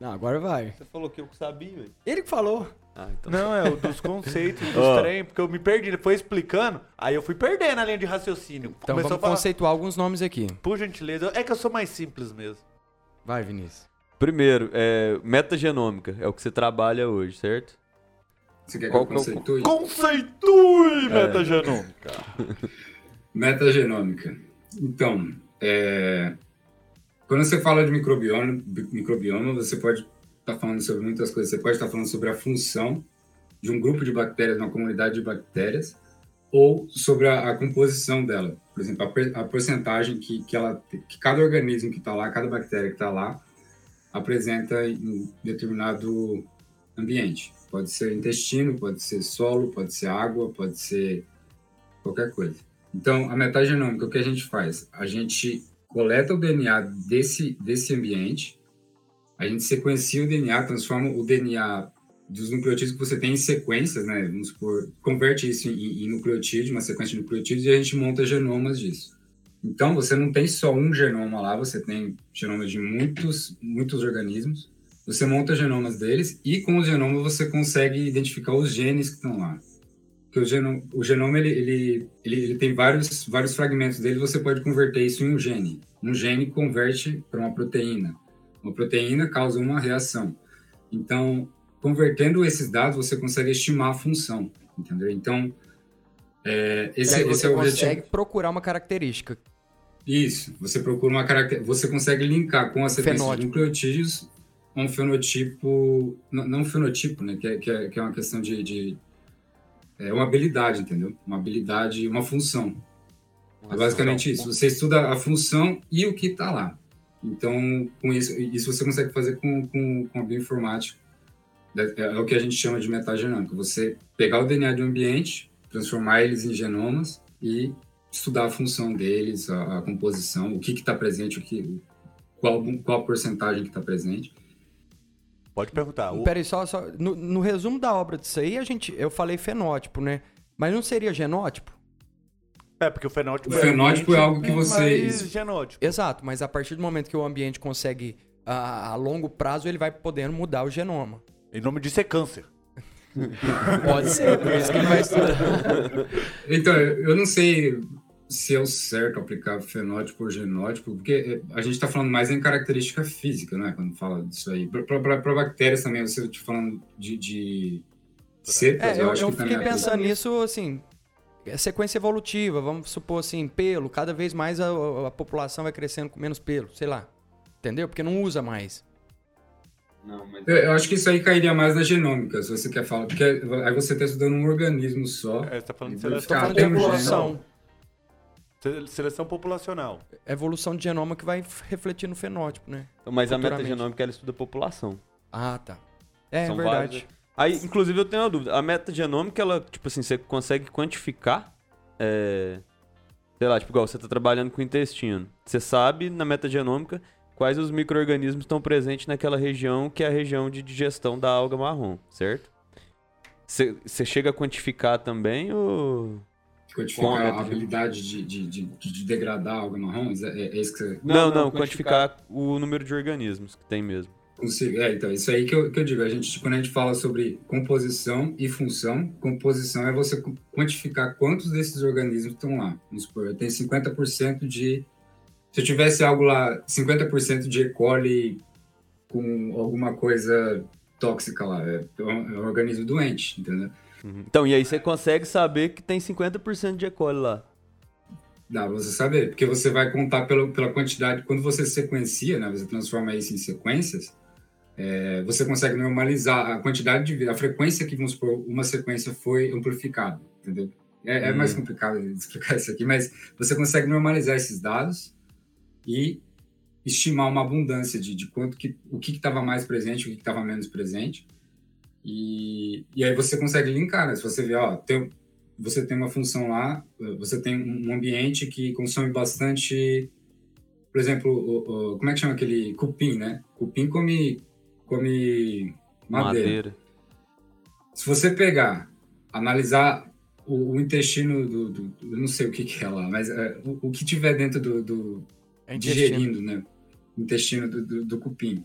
Não, agora vai. Você falou que eu sabia, velho. Ele que falou. Ah, então. Não, é o dos conceitos, (laughs) dos Ó. trem, porque eu me perdi, ele foi explicando, aí eu fui perdendo a linha de raciocínio. Então Começou vamos a falar, conceituar alguns nomes aqui. por gentileza, é que eu sou mais simples mesmo. Vai, Vinícius. Primeiro, é, metagenômica é o que você trabalha hoje, certo? Você quer Qual que eu é conceitue? Conceitue metagenômica. (laughs) Metagenômica. Então, é, quando você fala de microbioma, microbioma você pode estar falando sobre muitas coisas. Você pode estar falando sobre a função de um grupo de bactérias, uma comunidade de bactérias, ou sobre a, a composição dela. Por exemplo, a, a porcentagem que, que, ela, que cada organismo que está lá, cada bactéria que está lá, apresenta em determinado ambiente. Pode ser intestino, pode ser solo, pode ser água, pode ser qualquer coisa. Então, a metagenômica, o que a gente faz? A gente coleta o DNA desse, desse ambiente A gente sequencia o DNA, transforma o DNA dos nucleotídeos que você tem em sequências, né? Vamos supor, converte isso em, em nucleotídeo, uma sequência de nucleotídeos, e a gente monta genomas disso. Então, você não tem só um genoma lá, você tem genomas de muitos, muitos organismos. Você monta genomas deles e com o genoma você consegue identificar os genes que estão lá. Porque o genoma, o genoma ele, ele, ele, ele, tem vários, vários fragmentos dele, você pode converter isso em um gene. Um gene converte para uma proteína. Uma proteína causa uma reação. Então, convertendo esses dados, você consegue estimar a função, entendeu? Então, é, esse, esse é o objetivo. Você consegue procurar uma característica. Isso, você procura uma característica, você consegue linkar com a sequência Fenótipo. de nucleotídeos um fenotipo, não, não um fenotipo, né, que é, que é, que é uma questão de, de, é uma habilidade, entendeu? Uma habilidade, uma função. Uma é basicamente isso. Você estuda a função e o que está lá. Então, com isso, isso você consegue fazer com, com, com a bioinformática. É, é, o que a gente chama de metagenômica. Você pegar o DNA de um ambiente, transformar eles em genomas e estudar a função deles, a, a composição, o que está presente, o que, qual, qual a porcentagem que está presente. Pode perguntar. O... Peraí, só, só no, no, resumo da obra disso aí, a gente, eu falei fenótipo, né? Mas não seria genótipo? É, porque o fenótipo, o fenótipo é, algo que você. Genótipo. Exato, mas a partir do momento que o ambiente consegue, a, a longo prazo, ele vai podendo mudar o genoma. Em nome disso é câncer. Pode ser, por isso que ele vai estudar. Então, eu não sei se é o certo aplicar fenótipo ou genótipo, porque a gente está falando mais em característica física, né? Quando fala disso aí. Para bactérias também, você está falando de, de cepas, é, eu, eu, acho eu que fiquei pensando nisso, assim, é sequência evolutiva, vamos supor assim, pelo, cada vez mais a, a, população vai crescendo com menos pelo, sei lá. Entendeu? Porque não usa mais. Não, mas... Eu acho que isso aí cairia mais na genômica, se você quer falar. Porque aí você está estudando um organismo só. É, você está falando de seleção. de evolução. Seleção populacional. Evolução de genoma que vai refletir no fenótipo, né? Então, mas a metagenômica ela estuda a população. Ah, tá. É, São é verdade. Aí, inclusive, eu tenho uma dúvida. A metagenômica, ela, tipo assim, você consegue quantificar? É... Sei lá, tipo, igual você está trabalhando com o intestino. Você sabe, na metagenômica, quais os micro-organismos estão presentes naquela região que é a região de digestão da alga marrom, certo? Você chega a quantificar também ou... Quantificar a habilidade de, de, de, de, degradar alga marrom? É, é isso que você... Não, não, não quantificar... quantificar o número de organismos que tem mesmo. Consigo. É, então, isso aí que eu, que eu digo. A gente, quando a gente fala sobre composição e função, composição é você quantificar quantos desses organismos estão lá. Vamos supor, eu tenho 50% de se eu tivesse algo lá, 50% de E. coli com alguma coisa tóxica lá, é, é um, organismo doente, entendeu? Uhum. Então, e aí você consegue saber que tem 50% de E. coli lá. Dá pra você saber, porque você vai contar pela, pela quantidade, quando você sequencia, né, você transforma isso em sequências, é, você consegue normalizar a quantidade de a frequência que, vamos supor, uma sequência foi amplificada, entendeu? É, é mais uhum. complicado explicar isso aqui, mas você consegue normalizar esses dados e estimar uma abundância de, de quanto que o que estava mais presente, o que estava menos presente. E, e aí você consegue linkar, né? Se você vê, ó, tem, você tem uma função lá, você tem um ambiente que consome bastante, por exemplo, o, o, como é que chama aquele cupim, né? Cupim come come madeira. madeira. Se você pegar, analisar o, o intestino do, do, do, eu não sei o que, que é lá, mas é, o, o, que tiver dentro do, do é digerindo, né? O intestino do, do, do, cupim.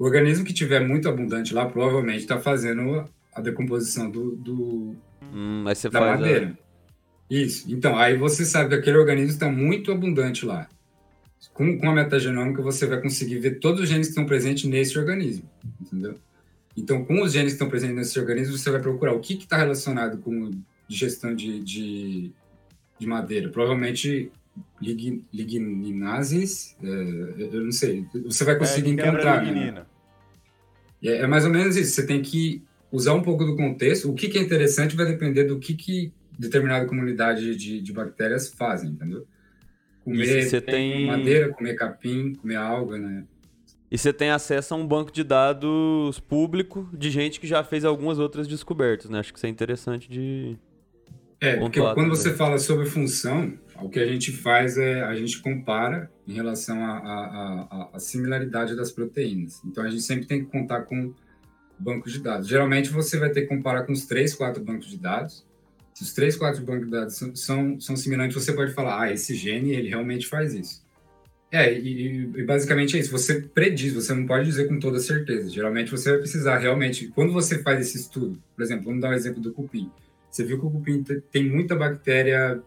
O organismo que tiver muito abundante lá provavelmente está fazendo a decomposição do, do hum, da madeira. A... Isso. Então, aí você sabe que aquele organismo está muito abundante lá. Com, com a metagenômica, você vai conseguir ver todos os genes que estão presentes nesse organismo, entendeu? Então, com os genes que estão presentes nesse organismo, você vai procurar o que está relacionado com digestão de, de, de madeira. Provavelmente lig, lignases, é, eu não sei, você vai conseguir é, encontrar. Né? É, é, mais ou menos isso, você tem que usar um pouco do contexto. O que, que é interessante vai depender do que, que determinada comunidade de, de bactérias fazem, entendeu? Comer você tem... madeira, comer capim, comer alga, né? E você tem acesso a um banco de dados público de gente que já fez algumas outras descobertas, né? Acho que isso é interessante de. É, porque quando você fala sobre função, O que a gente faz é a gente compara em relação à similaridade das proteínas. Então a gente sempre tem que contar com bancos de dados. Geralmente você vai ter que comparar com os três, quatro bancos de dados. Se os três, quatro bancos de dados são, são, são semelhantes, você pode falar, ah, esse gene ele realmente faz isso. É, e, e, basicamente é isso. Você prediz, você não pode dizer com toda certeza. Geralmente você vai precisar realmente. Quando você faz esse estudo, por exemplo, vamos dar o um exemplo do cupim. Você viu que o cupim tem muita bactéria,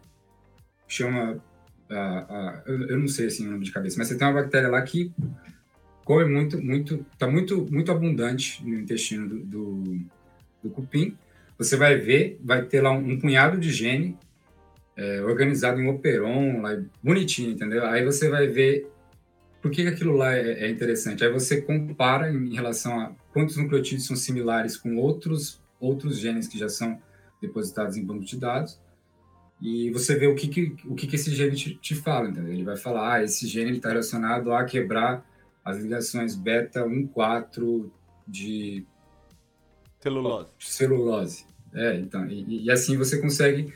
chama. Uh, eu não sei assim o nome de cabeça, mas você tem uma bactéria lá que come muito, muito, está muito, muito abundante no intestino do, do, do, cupim. Você vai ver, vai ter lá um, um punhado de gene é, organizado em operon, lá, bonitinho, entendeu? Aí você vai ver por que aquilo lá é, é interessante. Aí você compara em relação a quantos nucleotídeos são similares com outros outros genes que já são depositados em banco de dados e você vê o que, que o que, que esse gene te, te, fala, entendeu? Ele vai falar, ah, esse gene está relacionado a quebrar as ligações beta 1,4 de celulose. celulose. É, então, e, e, assim você consegue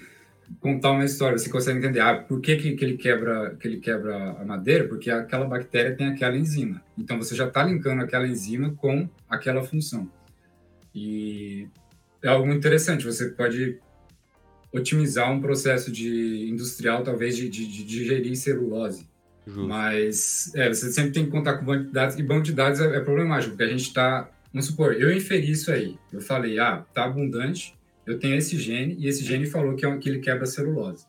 contar uma história, você consegue entender, ah, por que, que, que, ele quebra que ele quebra a madeira? Porque aquela bactéria tem aquela enzima. Então você já está linkando aquela enzima com aquela função. E é algo muito interessante, você pode otimizar um processo de industrial, talvez, de, de, de digerir celulose. Justo. Mas é, você sempre tem que contar com banco de dados, e banco de dados é, é problemático, porque a gente está. Vamos supor, eu inferi isso aí. Eu falei, ah, tá abundante, eu tenho esse gene, e esse gene falou que, é, que ele quebra celulose.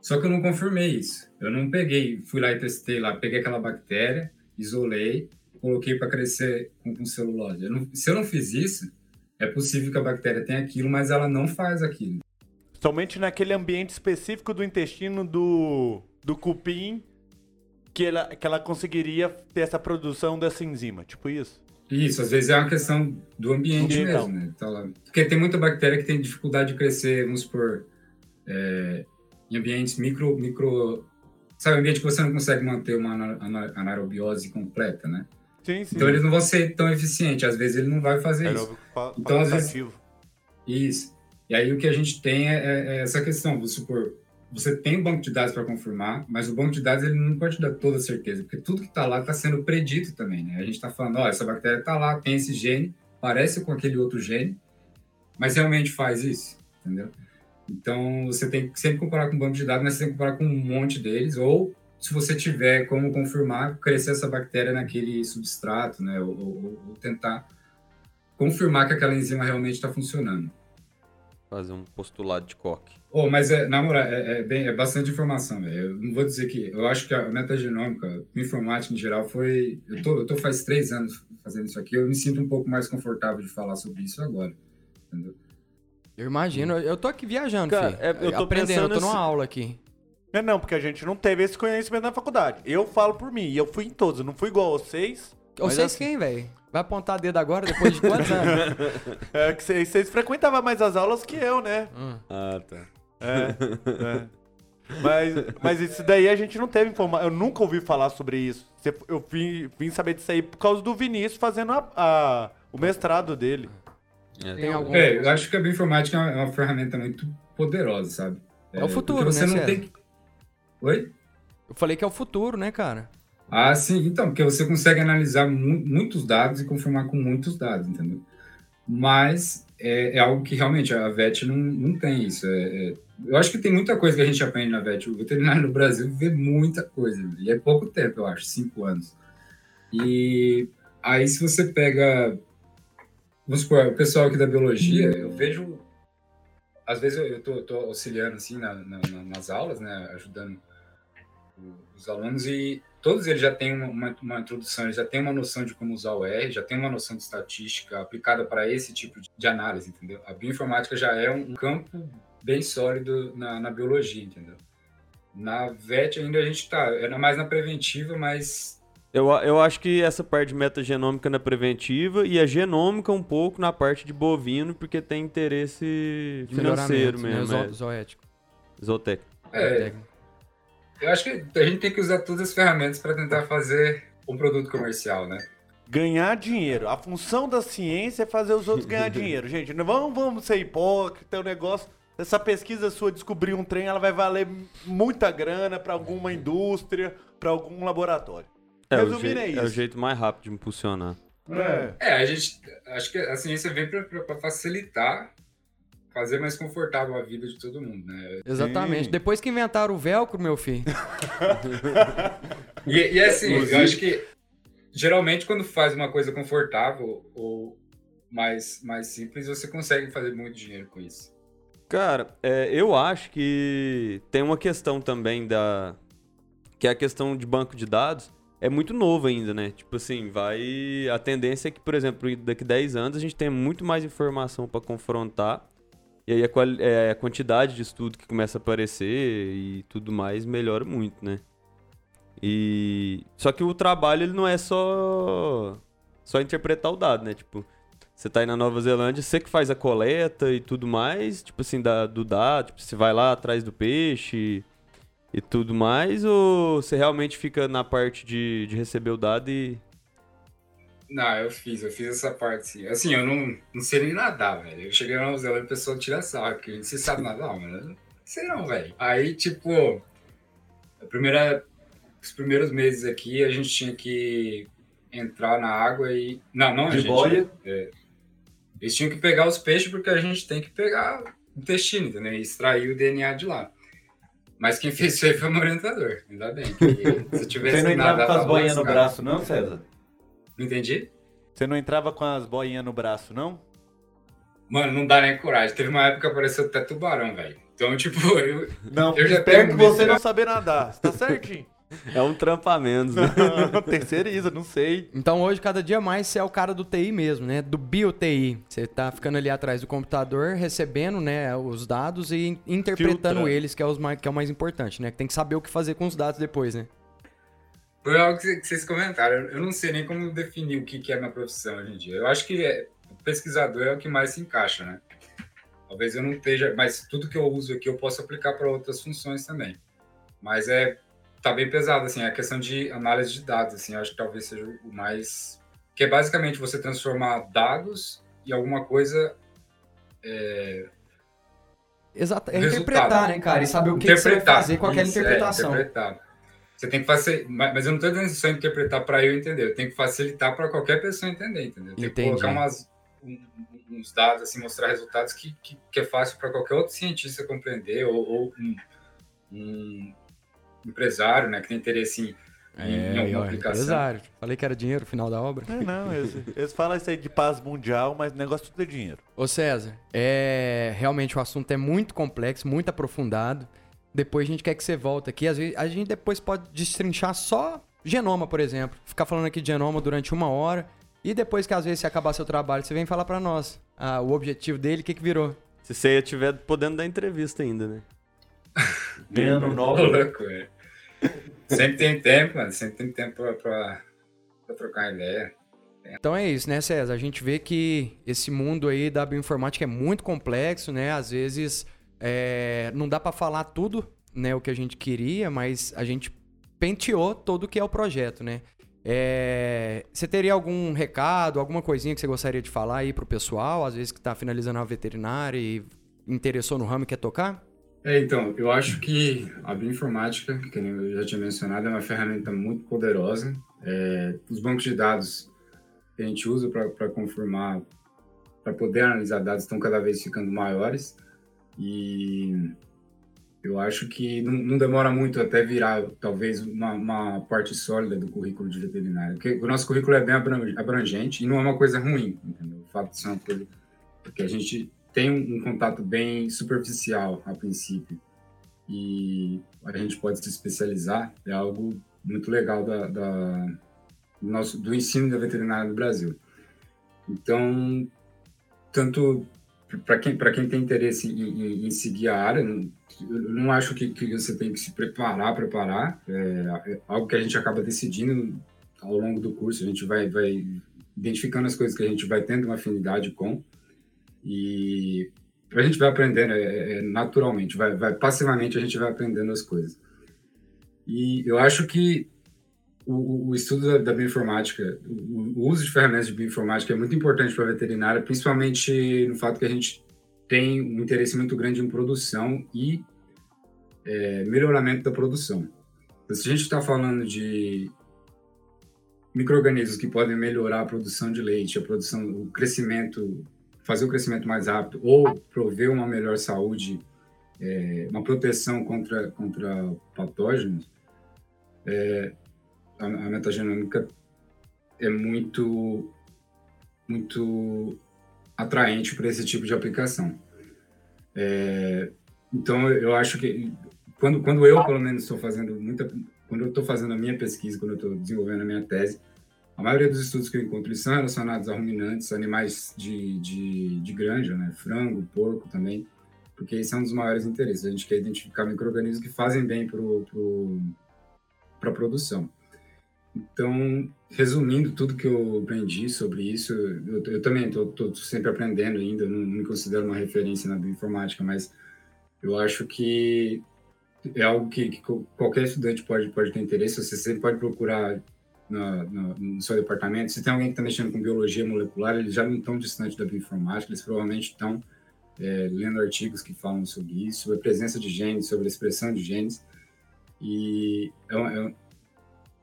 Só que eu não confirmei isso. Eu não peguei, fui lá e testei lá, peguei aquela bactéria, isolei, coloquei para crescer com, com celulose. Eu não, se eu não fiz isso, é possível que a bactéria tenha aquilo, mas ela não faz aquilo. Somente naquele ambiente específico do intestino do, do cupim que ela, que ela conseguiria ter essa produção dessa enzima, tipo isso? Isso, às vezes é uma questão do ambiente mesmo, né? Então, porque tem muita bactéria que tem dificuldade de crescer, vamos supor, é, em ambientes micro, micro... Sabe, ambiente que você não consegue manter uma anaerobiose completa, né? Sim, sim. Então eles não vão ser tão eficientes, às vezes ele não vai fazer isso. Então, às vezes... Isso. E aí o que a gente tem é, é, é essa questão, vamos supor, você tem um banco de dados para confirmar, mas o banco de dados ele não pode dar toda a certeza, porque tudo que está lá está sendo predito também, né? A gente está falando, ó, essa bactéria está lá, tem esse gene, parece com aquele outro gene, mas realmente faz isso, entendeu? Então, você tem que sempre comparar com o banco de dados, mas você tem que comparar com um monte deles, ou se você tiver como confirmar, crescer essa bactéria naquele substrato, né? Ou, ou, ou tentar confirmar que aquela enzima realmente está funcionando fazer um postulado de coque. Oh, mas, é, na moral, é, é, bem, é bastante informação, velho. Eu não vou dizer que... Eu acho que a metagenômica, informática em geral, foi... Eu tô, eu tô faz três anos fazendo isso aqui, eu me sinto um pouco mais confortável de falar sobre isso agora, entendeu? Eu imagino. Eu tô aqui viajando, Cara, é, eu tô aprendendo, eu tô numa aula aqui. É não, porque a gente não teve esse conhecimento na faculdade. Eu falo por mim, e eu fui em todos, eu não fui igual a vocês. Vocês assim... quem, velho? Vai apontar dedo agora, depois de quantos anos? (laughs) é que vocês, frequentavam mais as aulas que eu, né? Hum. Ah, tá. É, é. Mas, mas isso daí a gente não teve informação. Eu nunca ouvi falar sobre isso. Eu vim, vim saber disso aí por causa do Vinícius fazendo a, a o mestrado dele. É, tem algum... é, eu acho que a bioinformática é uma ferramenta muito poderosa, sabe? É, é o futuro, você né, não tem Oi? Eu falei que é o futuro, né, cara? Ah, sim, então, porque você consegue analisar mu muitos dados e confirmar com muitos dados, entendeu? Mas é, é algo que realmente a VET não, não tem isso. É, é, eu acho que tem muita coisa que a gente aprende na VET. O veterinário no Brasil vê muita coisa, e é pouco tempo, eu acho, cinco anos. E aí, se você pega. Vamos supor, o pessoal aqui da biologia, eu vejo. Às vezes eu, estou tô, tô, auxiliando assim na, na, nas aulas, né, ajudando os alunos, e todos eles já têm uma, uma, introdução, eles já têm uma noção de como usar o R, já têm uma noção de estatística aplicada para esse tipo de análise, entendeu? A bioinformática já é um campo bem sólido na, na biologia, entendeu? Na VET ainda a gente está, era mais na preventiva, mas eu, eu acho que essa parte de metagenômica na preventiva e a genômica um pouco na parte de bovino, porque tem interesse financeiro né? mesmo. Né? Zoético. Zootécnico. É, eu acho que a gente tem que usar todas as ferramentas para tentar fazer um produto comercial, né? Ganhar dinheiro. A função da ciência é fazer os outros ganhar (laughs) dinheiro. Gente, não vamos, vamos ser hipócrita, o negócio. essa pesquisa sua descobrir um trem, ela vai valer muita grana para alguma indústria, para algum laboratório. É, o Resumindo, jeito, é é o isso. jeito mais rápido de impulsionar. É. É, a gente. Acho que a ciência vem para facilitar, fazer mais confortável a vida de todo mundo, né? Exatamente. Sim. Depois que inventaram o velcro, meu filho. (laughs) E, e assim, eu acho que geralmente quando faz uma coisa confortável ou mais, mais simples, você consegue fazer muito dinheiro com isso. Cara, é, eu acho que tem uma questão também da. Que é a questão de banco de dados. É muito novo ainda, né? Tipo assim, vai. A tendência é que, por exemplo, daqui 10 anos a gente tenha muito mais informação pra confrontar. E aí a, é, a quantidade de estudo que começa a aparecer e tudo mais melhora muito, né? E. Só que o trabalho ele não é só. Só interpretar o dado, né? Tipo, você tá aí na Nova Zelândia, você que faz a coleta e tudo mais, tipo assim, da, do dado, tipo, você vai lá atrás do peixe e tudo mais, ou você realmente fica na parte de, de receber o dado e. Não, eu fiz, eu fiz essa parte sim. Assim, eu não, não sei nem nadar, velho. Eu cheguei na Nova Zelândia e o pessoal tira sarro, que você sabe nadar, mas não sei não, velho. Aí, tipo, a primeira, os primeiros meses aqui a gente tinha que entrar na água e. Não, não a De gente. boia? é. eles tinham que pegar os peixes porque a gente tem que pegar o intestino, entendeu? E extrair o DNA de lá. Mas quem fez isso aí foi o meu orientador, ainda bem. Se eu tivesse Você não entrava com as pra boinhas no braço, não, César? Entendi? Você não entrava com as boinhas no braço, não? Mano, não dá nem coragem. Teve uma época que apareceu até tubarão, velho. Então, (laughs) tipo, eu. Não, Eu já espero tenho que você não né? saber nadar. Você tá certinho. É um trampo a menos, né? (laughs) Terceiriza, não sei. Então hoje, cada dia mais, você é o cara do TI mesmo, né? Do bio-TI. Você tá ficando ali atrás do computador, recebendo, né, os dados e in- interpretando Filtra. eles, que é, os mais, que é o mais importante, né? Que tem que saber o que fazer com os dados depois, né? Foi algo que vocês comentaram. Eu não sei nem como definir o que é minha profissão hoje em dia. Eu acho que é- o pesquisador é o que mais se encaixa, né? Talvez eu não esteja, mas tudo que eu uso aqui eu posso aplicar para outras funções também. Mas é tá bem pesado assim, a questão de análise de dados, assim, eu acho que talvez seja o mais que é basicamente você transformar dados em alguma coisa Exato. É interpretar, né, cara? E saber o que, que você vai fazer com aquela Isso, é, interpretação. interpretar. Você tem que fazer, mas eu não estou dizendo só interpretar para eu entender, eu tenho que facilitar para qualquer pessoa entender, entendeu? Entendi. que colocar umas, um- uns dados, assim, mostrar resultados que, que, que é fácil para qualquer outro cientista compreender, ou, ou um, um empresário, né, que tem interesse em, em É, alguma ó, aplicação. empresário. Falei que era dinheiro no final da obra. É, não, eles, eles falam isso aí de paz mundial, mas o negócio tudo é dinheiro. Ô César, é, realmente o assunto é muito complexo, muito aprofundado. Depois a gente quer que você volte aqui. Às vezes, a gente depois pode destrinchar só genoma, por exemplo. Ficar falando aqui de genoma durante uma hora. E depois que às vezes você acabar seu trabalho, você vem falar pra nós ah, o objetivo dele, o que, que virou. Se você estiver podendo dar entrevista ainda, né? (laughs) Ô, novo. louco, é. Sempre tem tempo, mano, sempre tem tempo para trocar ideia. Então é isso, né, César? A gente vê que esse mundo aí da bioinformática é muito complexo, né? Às vezes é, não dá pra falar tudo, né, o que a gente queria, mas a gente penteou todo o que é o projeto, né? É, você teria algum recado, alguma coisinha que você gostaria de falar aí pro pessoal, às vezes que tá finalizando a veterinária e interessou no ramo e quer tocar? É, então, eu acho que a bioinformática, que eu já tinha mencionado, é uma ferramenta muito poderosa. É, os bancos de dados que a gente usa para confirmar, para poder analisar dados, estão cada vez ficando maiores. E eu acho que não, não demora muito até virar, talvez, uma, uma parte sólida do currículo de veterinário. Porque o nosso currículo é bem abran- abrangente e não é uma coisa ruim, entendeu? O fato de ser uma coisa... Porque a gente tem um, um contato bem superficial a princípio e a gente pode se especializar é algo muito legal da, da do nosso do ensino da veterinária do Brasil então tanto para quem para quem tem interesse em, em- em seguir a área não, não acho que, que você tem que se preparar preparar é, é algo que a gente acaba decidindo ao longo do curso a gente vai vai identificando as coisas que a gente vai tendo uma afinidade com e a gente vai aprendendo é, é, naturalmente, vai, vai passivamente a gente vai aprendendo as coisas. E eu acho que o, o estudo da, da bioinformática, o, o uso de ferramentas de bioinformática é muito importante para a veterinária, principalmente no fato que a gente tem um interesse muito grande em produção e é, melhoramento da produção. Então, se a gente está falando de micro-organismos que podem melhorar a produção de leite, a produção, o crescimento, fazer o crescimento mais rápido ou prover uma melhor saúde, é, uma proteção contra, contra patógenos, é, a, a metagenômica é muito, muito atraente para esse tipo de aplicação. É, então, eu acho que quando, quando eu, pelo menos, estou fazendo muita, quando eu estou fazendo a minha pesquisa, quando eu estou desenvolvendo a minha tese, a maioria dos estudos que eu encontro são relacionados a ruminantes, animais de, de, de granja, né? frango, porco também, porque esse é um dos maiores interesses. A gente quer identificar micro-organismos que fazem bem para pro, a produção. Então, resumindo tudo que eu aprendi sobre isso, eu, eu também estou sempre aprendendo ainda, não, não me considero uma referência na bioinformática, mas eu acho que é algo que, que, qualquer estudante pode, pode ter interesse, você sempre pode procurar no, no, no, seu departamento. Se tem alguém que está mexendo com biologia molecular, eles já não estão distantes da bioinformática, eles provavelmente estão é, lendo artigos que falam sobre isso, sobre a presença de genes, sobre a expressão de genes. E é, é,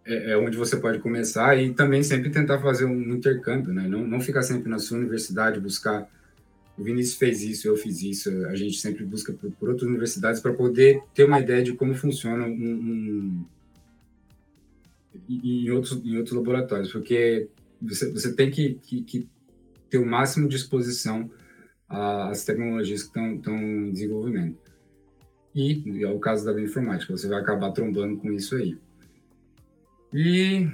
é, é onde você pode começar e também sempre tentar fazer um intercâmbio, né? Não, não ficar sempre na sua universidade, buscar o Vinícius fez isso, eu fiz isso, a gente sempre busca por, por outras universidades para poder ter uma ideia de como funciona um, um em, outros, em outros laboratórios, porque você, você tem que, que, que ter o máximo de exposição às tecnologias que estão em desenvolvimento. E é o caso da bioinformática, você vai acabar trombando com isso aí. E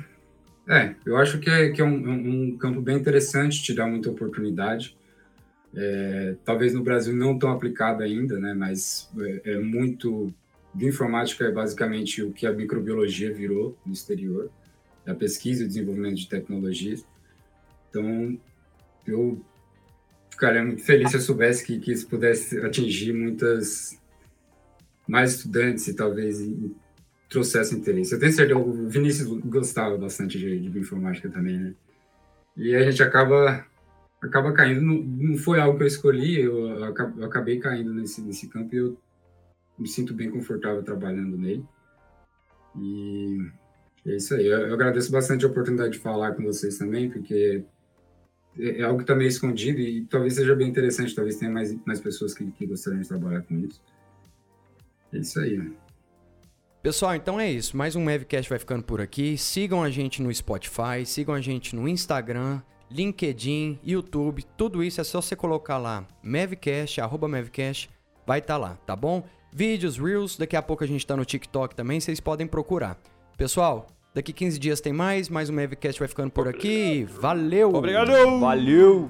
é, eu acho que é, que é um, um campo bem interessante, te dá muita oportunidade. É, talvez no Brasil não tão aplicado ainda, né? Mas é, é muito bioinformática é basicamente o que a microbiologia virou no exterior, a pesquisa e desenvolvimento de tecnologias. Então, eu ficaria muito feliz se eu soubesse que, que isso pudesse atingir muitas mais estudantes e talvez trouxesse interesse. Eu tenho certeza, o Vinícius gostava bastante de, de bioinformática também, né? E a gente acaba acaba caindo. Não, não foi algo que eu escolhi, eu, eu acabei caindo nesse, nesse campo e eu me sinto bem confortável trabalhando nele. E é isso aí. Eu, eu agradeço bastante a oportunidade de falar com vocês também, porque é, é algo que está meio escondido e talvez seja bem interessante, talvez tenha mais, mais pessoas que, que gostariam de trabalhar com isso. É isso aí. Pessoal, então é isso. Mais um Mavcast vai ficando por aqui. Sigam a gente no Spotify, sigam a gente no Instagram, LinkedIn, YouTube, tudo isso é só você colocar lá, Mavcast, arroba Mavcast, vai estar tá lá, tá bom? Vídeos, Reels, daqui a pouco a gente tá no TikTok também, vocês podem procurar. Pessoal, daqui 15 dias tem mais, mais um Mavcast vai ficando por aqui. Valeu! Obrigado! Valeu!